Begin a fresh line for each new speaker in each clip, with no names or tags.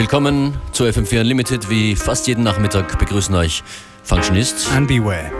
willkommen zu FM4 Unlimited. Wie fast jeden Nachmittag begrüßen euch Functionist
and Beware.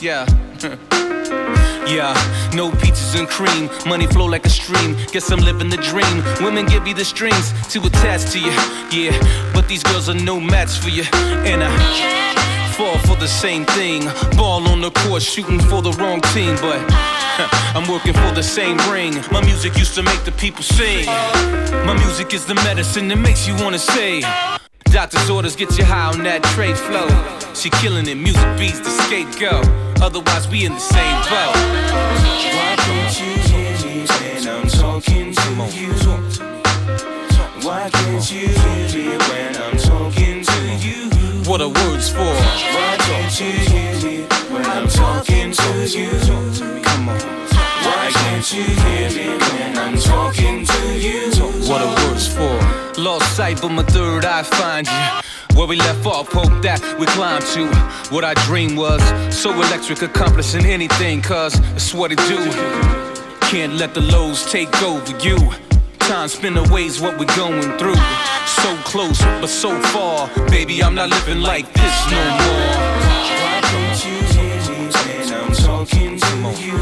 Yeah. yeah, no peaches and cream. Money flow like a stream. Guess I'm living the dream. Women give you the strings to attach to you. Yeah, but these girls are no match for you. And I fall for the same thing. Ball on the court, shooting for the wrong team. But I'm working for the same ring. My music used to make the people sing. My music is the medicine that makes you wanna say. Doctor's orders get you high on that trade flow. She killing it, music beats the scapegoat. Otherwise, we in the same boat.
Why can't you hear me when I'm talking to you? Why can't you hear me when I'm?
What are words for?
Why can't you hear me when I'm talking to you?
Come on.
Why can't you hear me when I'm talking to you?
What are words for? Lost sight, but my third eye find you. Where we left off, hope that we climb to. What I dreamed was so electric, accomplishing anything, cause it's what it do. Can't let the lows take over you. Time spin ways what we're going through. So close, but so far. Baby, I'm not living like this no more.
Why can't you hear me when I'm talking to you?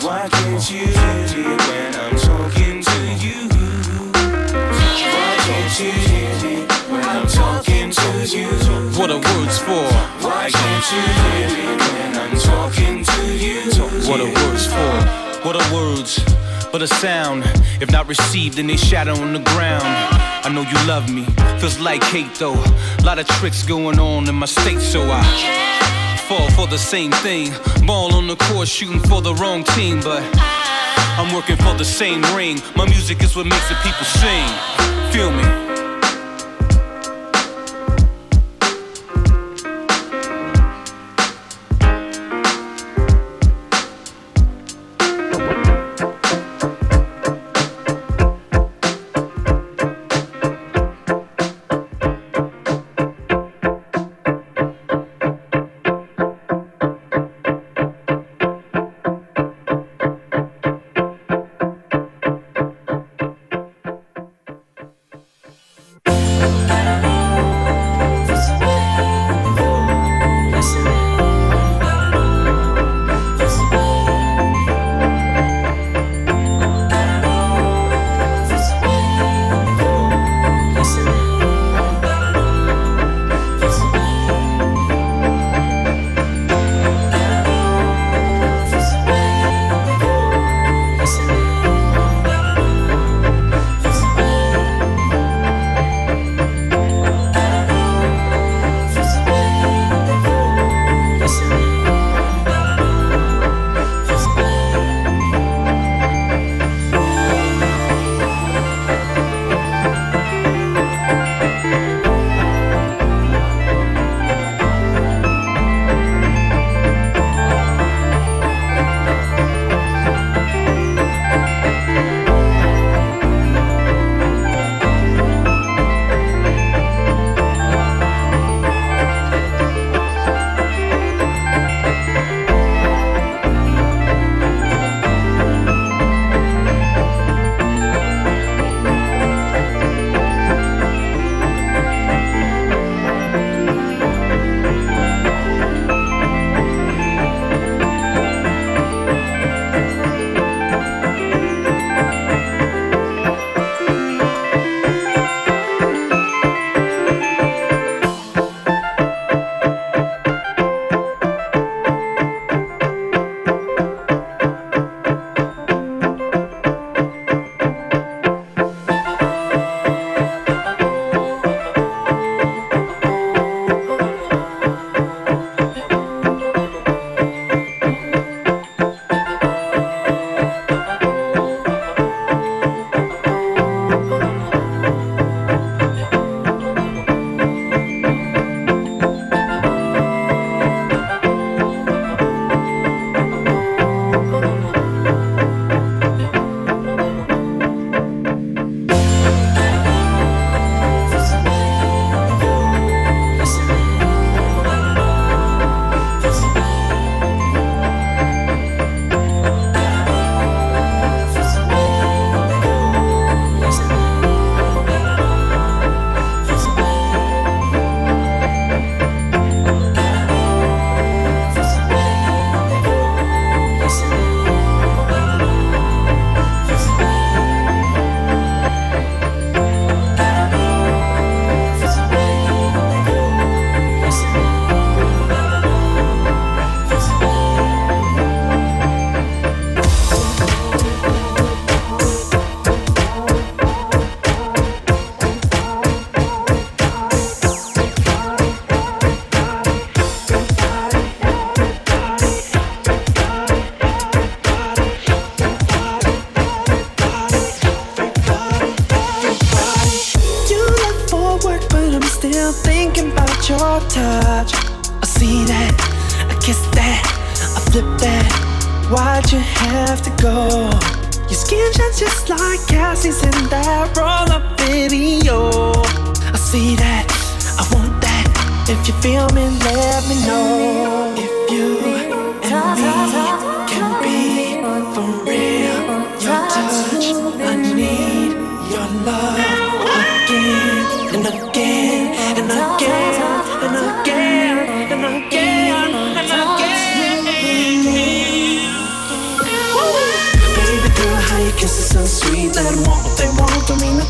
Why can't you hear me when I'm talking to you? Why can't you hear me when I'm talking to you?
What are words for?
Why can't you hear me when I'm talking to you?
What are words for? What are words? But a sound. If not received, then they shatter on the ground. I know you love me. Feels like hate though. A Lot of tricks going on in my state, so I fall for the same thing. Ball on the court, shooting for the wrong team, but I'm working for the same ring. My music is what makes the people sing. Feel me?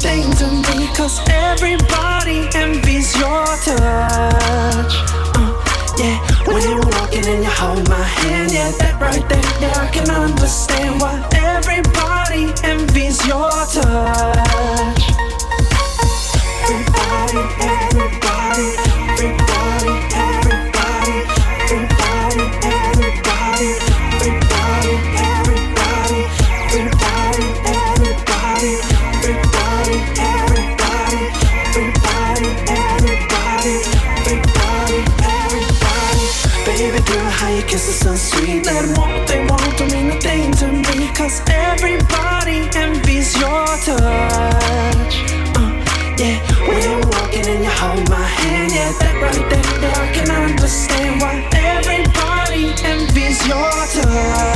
thing to me Cause everybody envies your touch. Uh, Yeah, when you're walking and you hold my hand Yeah, that right there, yeah, I can understand why Everybody envies your touch. Everybody envies your time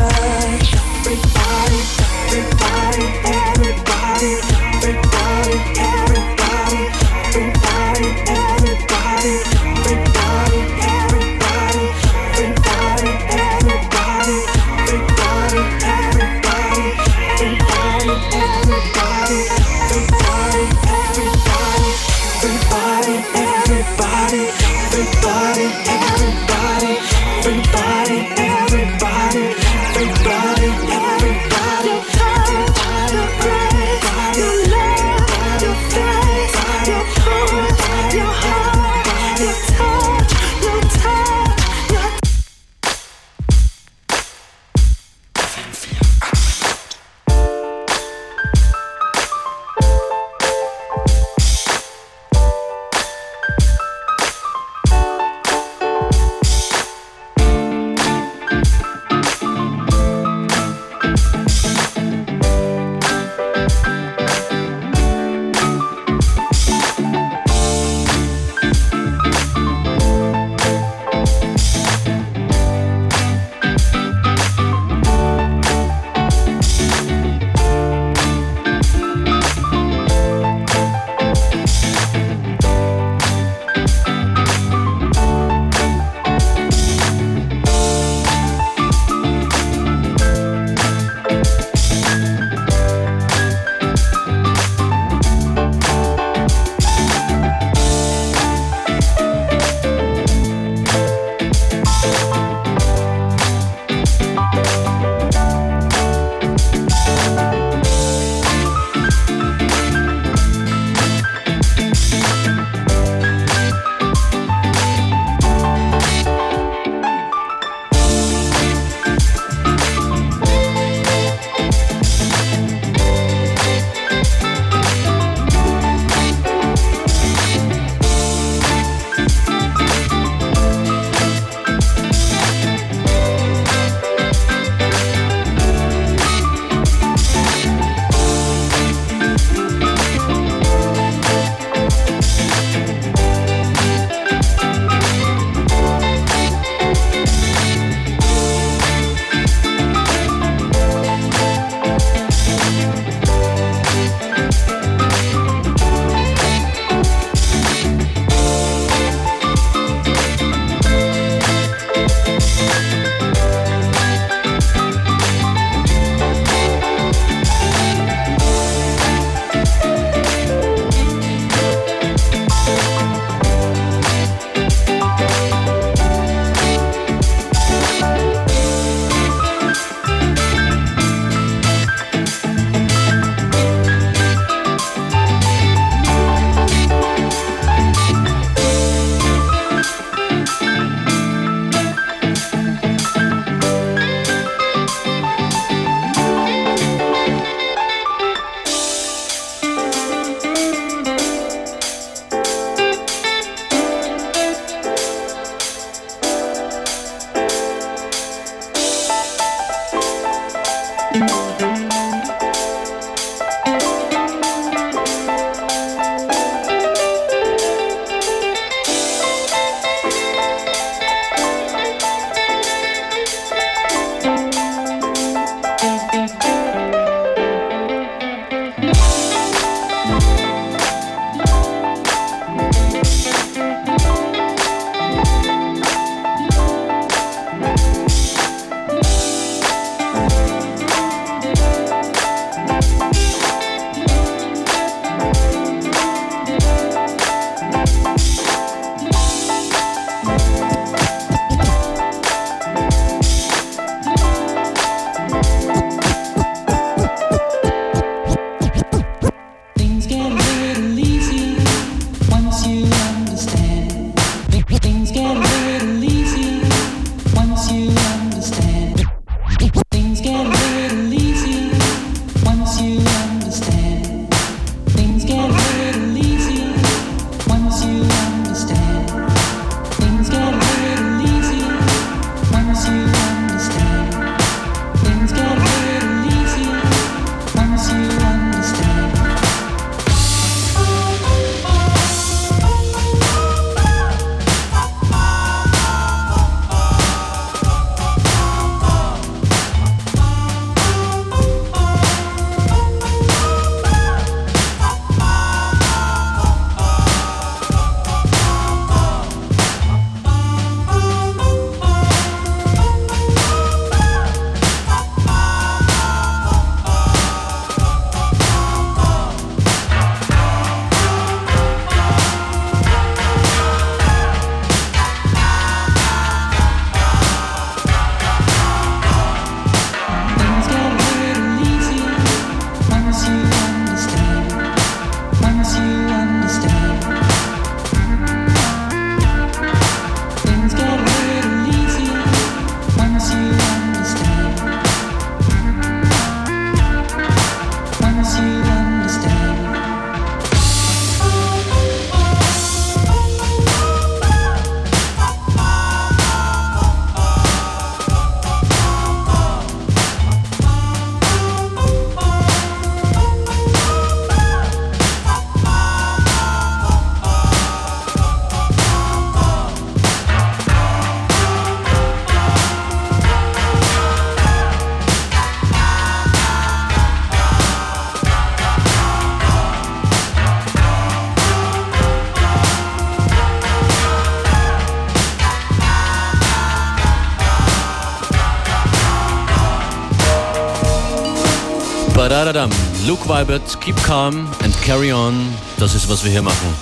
Dadadam. Luke Weibert, keep calm and carry on. Das ist, was wir hier machen.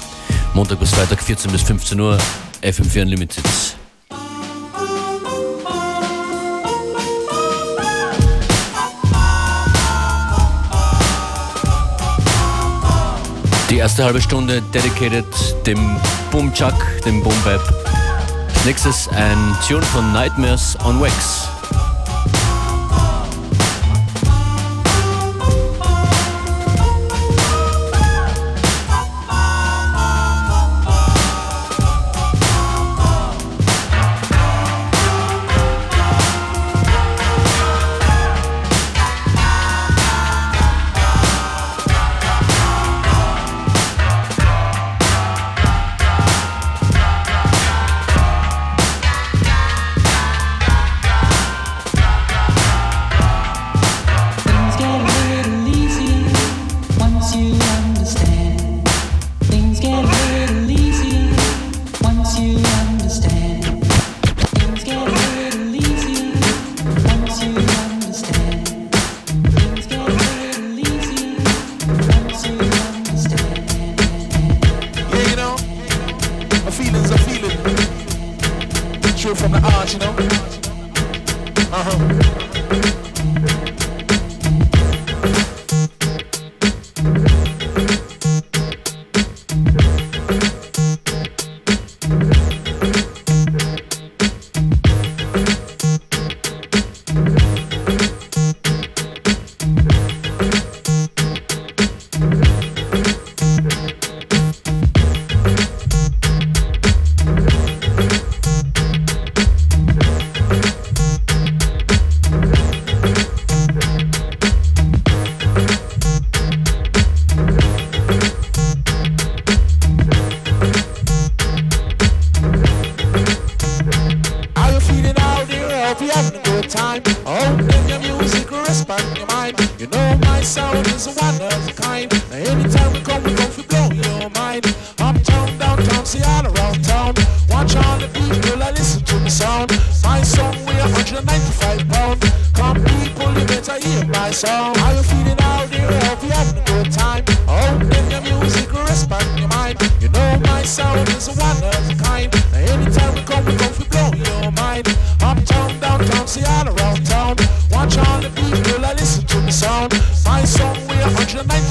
Montag bis Freitag, 14 bis 15 Uhr, FM4 Unlimited. Die erste halbe Stunde dedicated dem Boom Chuck, dem Boom Bap. Nächstes ein Tune von Nightmares on Wax.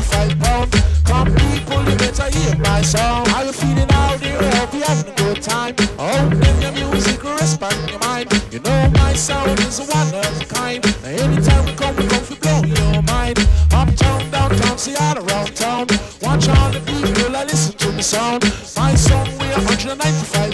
five pound. Come people, you better hear my song. How you feeling out there? I hope you having a good time. Oh, then your music respond your mind. You know my sound is one of a kind. Now anytime we come, we come
to blow your mind. Uptown, downtown,
Seattle, all around town. Watch all the people that listen to the sound. My song, we're 195.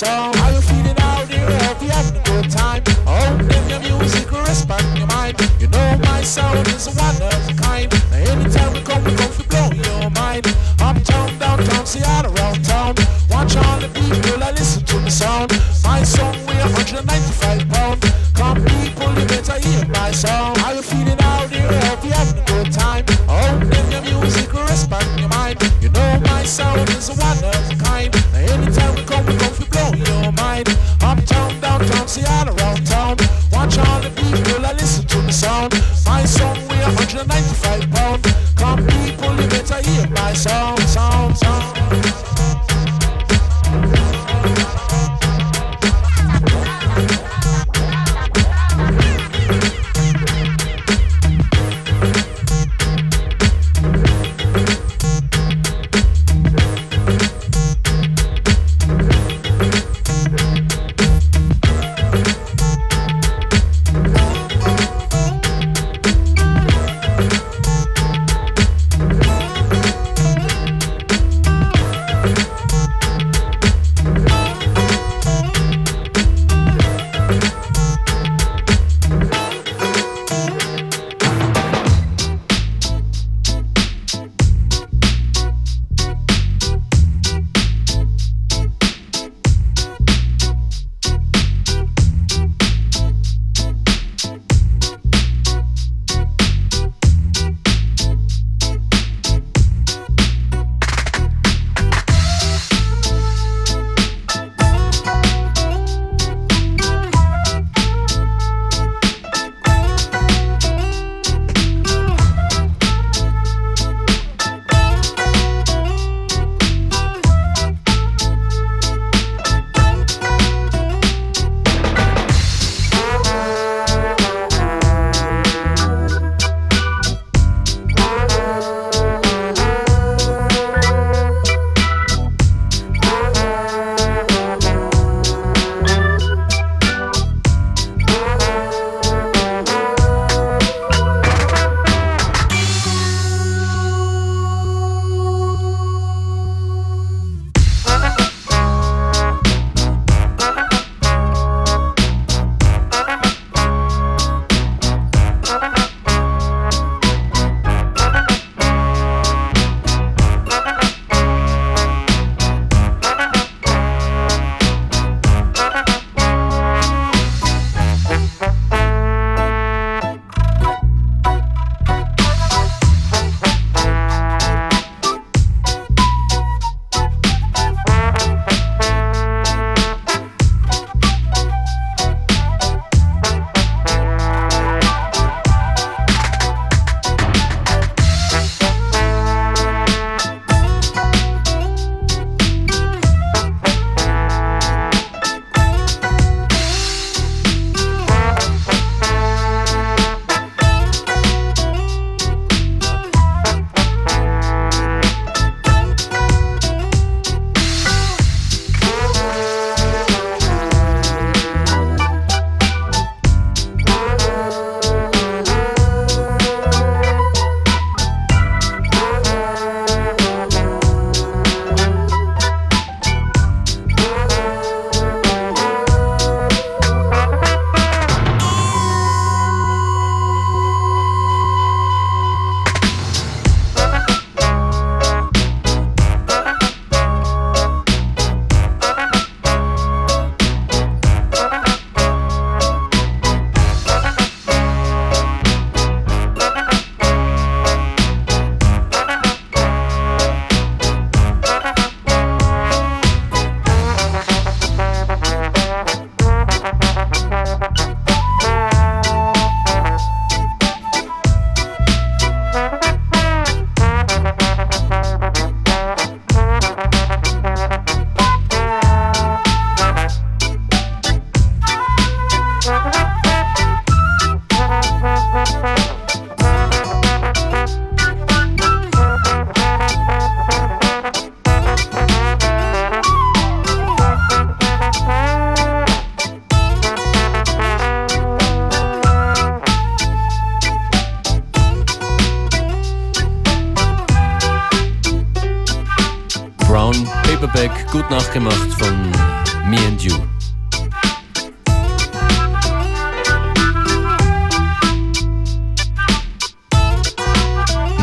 song.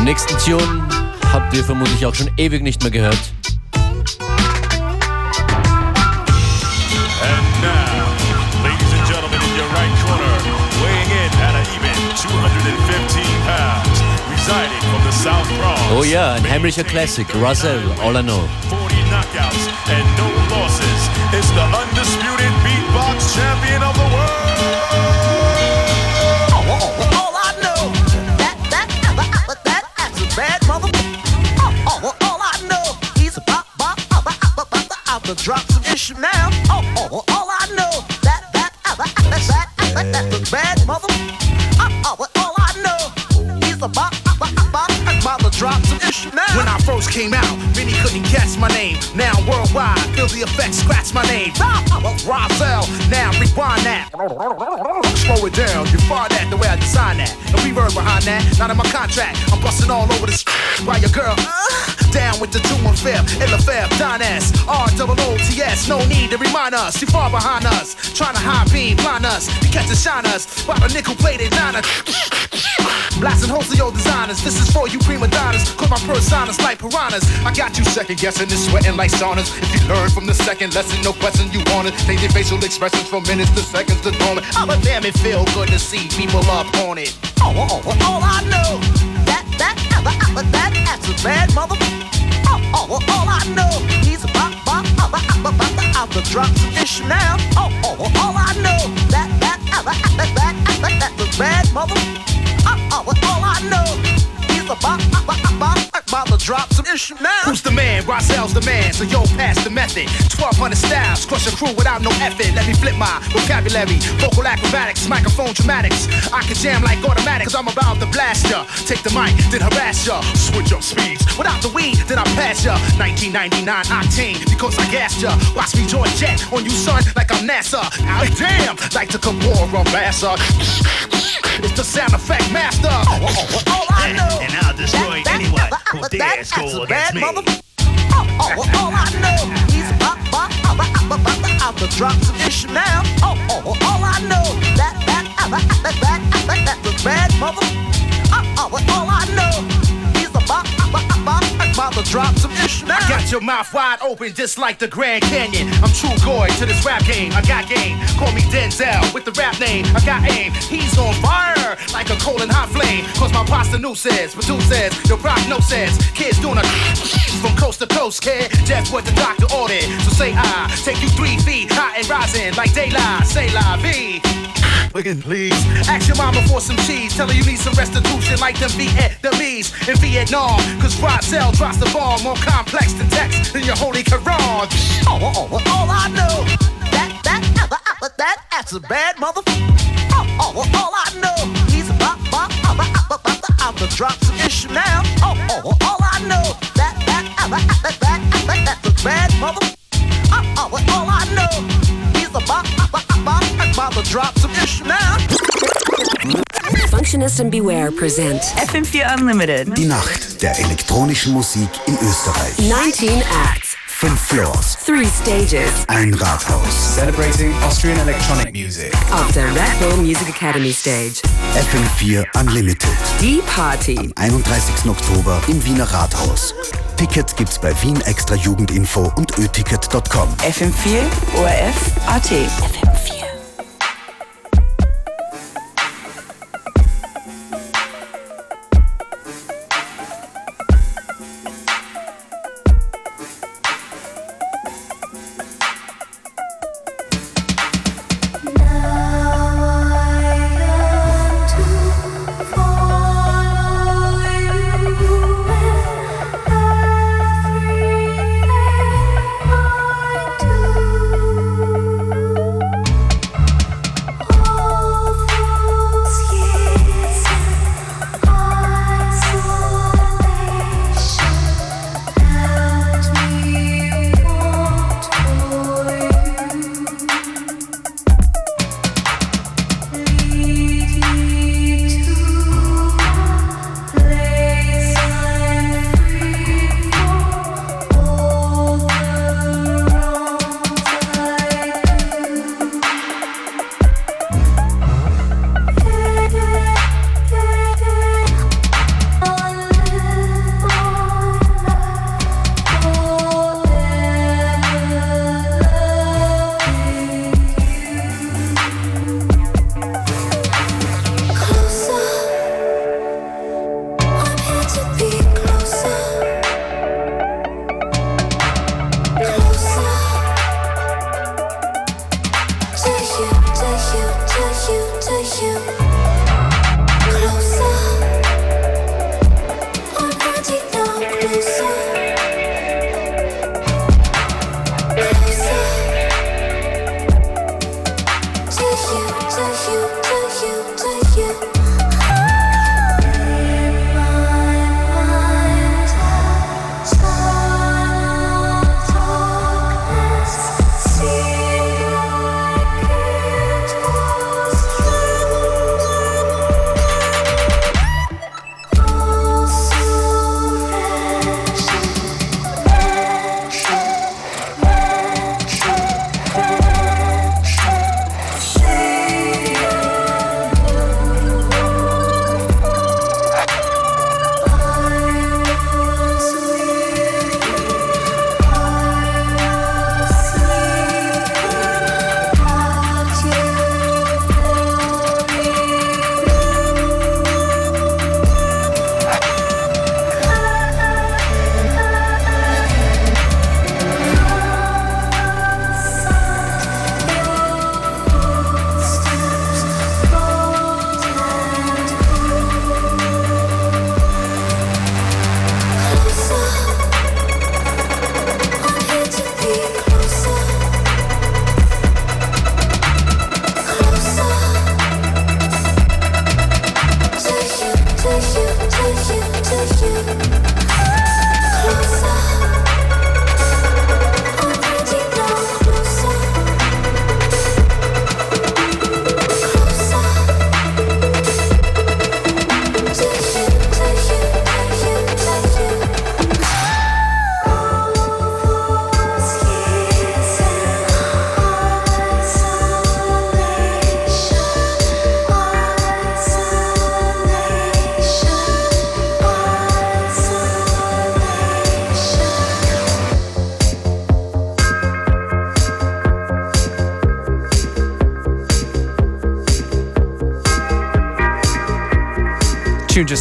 Nächsten Tune habt ihr vermutlich auch schon ewig nicht mehr gehört.
And now, ladies and gentlemen, in your right corner, weighing in at an even 215 pounds, residing from the South Bronx.
Oh ja, ein heimlicher Classic, Russell, All I Know.
40 knockouts and no losses. It's the undisputed beatbox champion of the world.
Out the issue now. Oh, oh, all I know, that, that, ah, ah, that, that, ah, that, that's a bad mother. Oh, oh, all I know, bop, about the drops of issue now.
When I first came out, many couldn't guess my name. Now worldwide, feel the effects, scratch my name. Rahzel, now rewind that. Slow it down, you find that the way I design that. The reverb behind that, not in my contract. I'm busting all over this while your girl uh, down with the two and fifth, Illa Fab, Don S, R double O T S. No need to remind us, you far behind us. Trying to high beam, blind us, you catch and shine us. While a nickel plated niner. Blasting holes of your designers. This is for you prima donnas. Cause my personas like piranhas. I got you second guessing and sweating like saunas. If you learn from the second lesson, no question you want it. Take your facial expressions from minutes to seconds to moment. Oh, but damn, it feel good to see people up on it.
Oh, oh, oh, all I know, that, that, that, that, that, that's a bad mother. Oh, oh, oh, all I know, he's a bop, bop, bop, bop, bop, out the of issue now. Oh, oh, oh, all I know, drops of issue now.
Who's the man? Rahzel's the man, so yo, pass the method. 1200 styles, crush a crew without no effort. Let me flip my vocabulary, vocal acrobatics, microphone dramatics. I can jam like automatic, cause I'm about to blast ya. Take the mic, then harass ya. Switch up speeds. Without the weed, then I pass ya. 1999 octane, because I gassed ya. Watch me join jet on you, son, like I'm NASA. Now, damn, like the Kabora Massa. It's the sound effect master.
Oh, oh, oh, all I know,
And I'll destroy
that,
anyone
that,
who
that,
dares go against me.
Oh, oh, oh, all I know, he's bop, bop, bop, bop, bop, bop, out the drops of issue now. Oh, oh, oh, all I know, that, that, that, that, that, that, that's a bad mother. Oh, oh, oh, all I know, the drops of issue now.
I got your mouth wide open just like the Grand Canyon. I'm true goy to this rap game. I got game. Call me Denzel with the rap name. I got aim. He's on fire like a coal and hot flame. Cause my pasta new says, says, your prognosis. Kids doing a from coast to coast, kid. That's what the doctor ordered. So say I take you three feet high and rising like daylight. Say la vie. Again, please. Ask your mama for some cheese. Tell her you need some restitution like them Vietnamese in Vietnam. Cause Rahzel drops the bomb more complex than text than your holy Quran.
Oh, oh, oh, all I know, that, that, that, that, that's a bad mother. Oh, oh, oh, all I know, he's a bop, bop, bop, bop, out the drops of issue now. Oh, oh, oh, all I know, that, that, that, that, that, that, that's a bad mother. Oh, oh, oh, all I know, he's a bop, bop, bop, bop, of issue now.
Functionist and Beware present
FM4 Unlimited.
Die Nacht der elektronischen Musik in Österreich.
19 acts,
Fünf Floors,
3 stages
ein Rathaus.
Celebrating Austrian electronic music.
of the Red Bull Music Academy stage.
FM4 Unlimited.
Die Party.
31. Oktober im Wiener Rathaus. Tickets gibt's bei Wien Extra Jugendinfo und öticket.com.
FM4 ORF AT.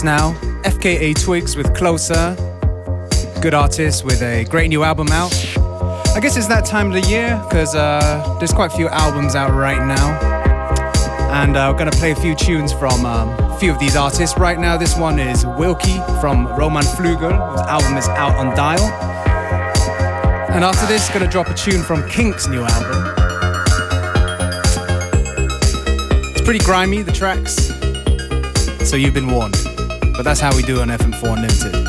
Now. FKA Twigs with Closer. Good artist with a great new album out. I guess it's that time of the year because uh, there's quite a few albums out right now. And uh, we're going to play a few tunes from um, a few of these artists. Right now, this one is Wilkie from Roman Flugel. whose album is out on Dial. And after this, going to drop a tune from Kink's new album. It's pretty grimy, the tracks. So you've been warned. But that's how we do on FM4 Unlimited.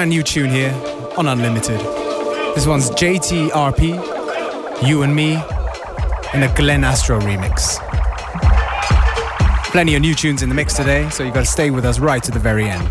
Brand new tune here on Unlimited. This one's JTRP, You and Me, in a Glenn Astro remix. Plenty of new tunes in the mix today, so you've gotta stay with us right to the very end.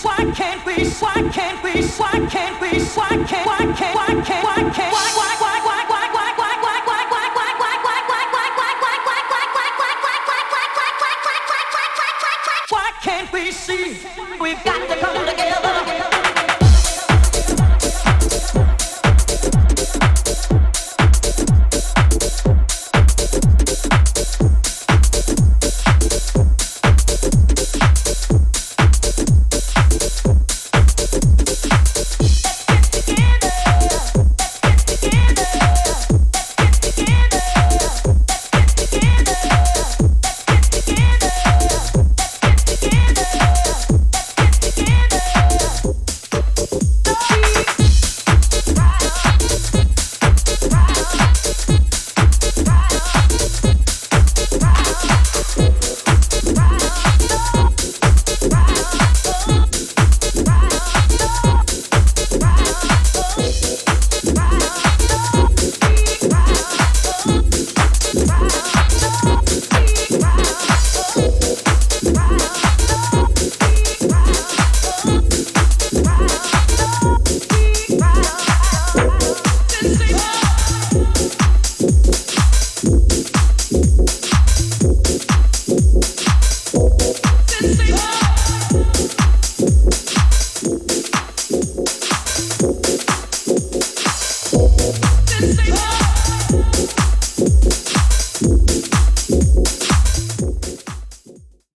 Why can't we? Why can't we? Why can't we? Why can't? Why can't? Why can't? Why can't? Why? why?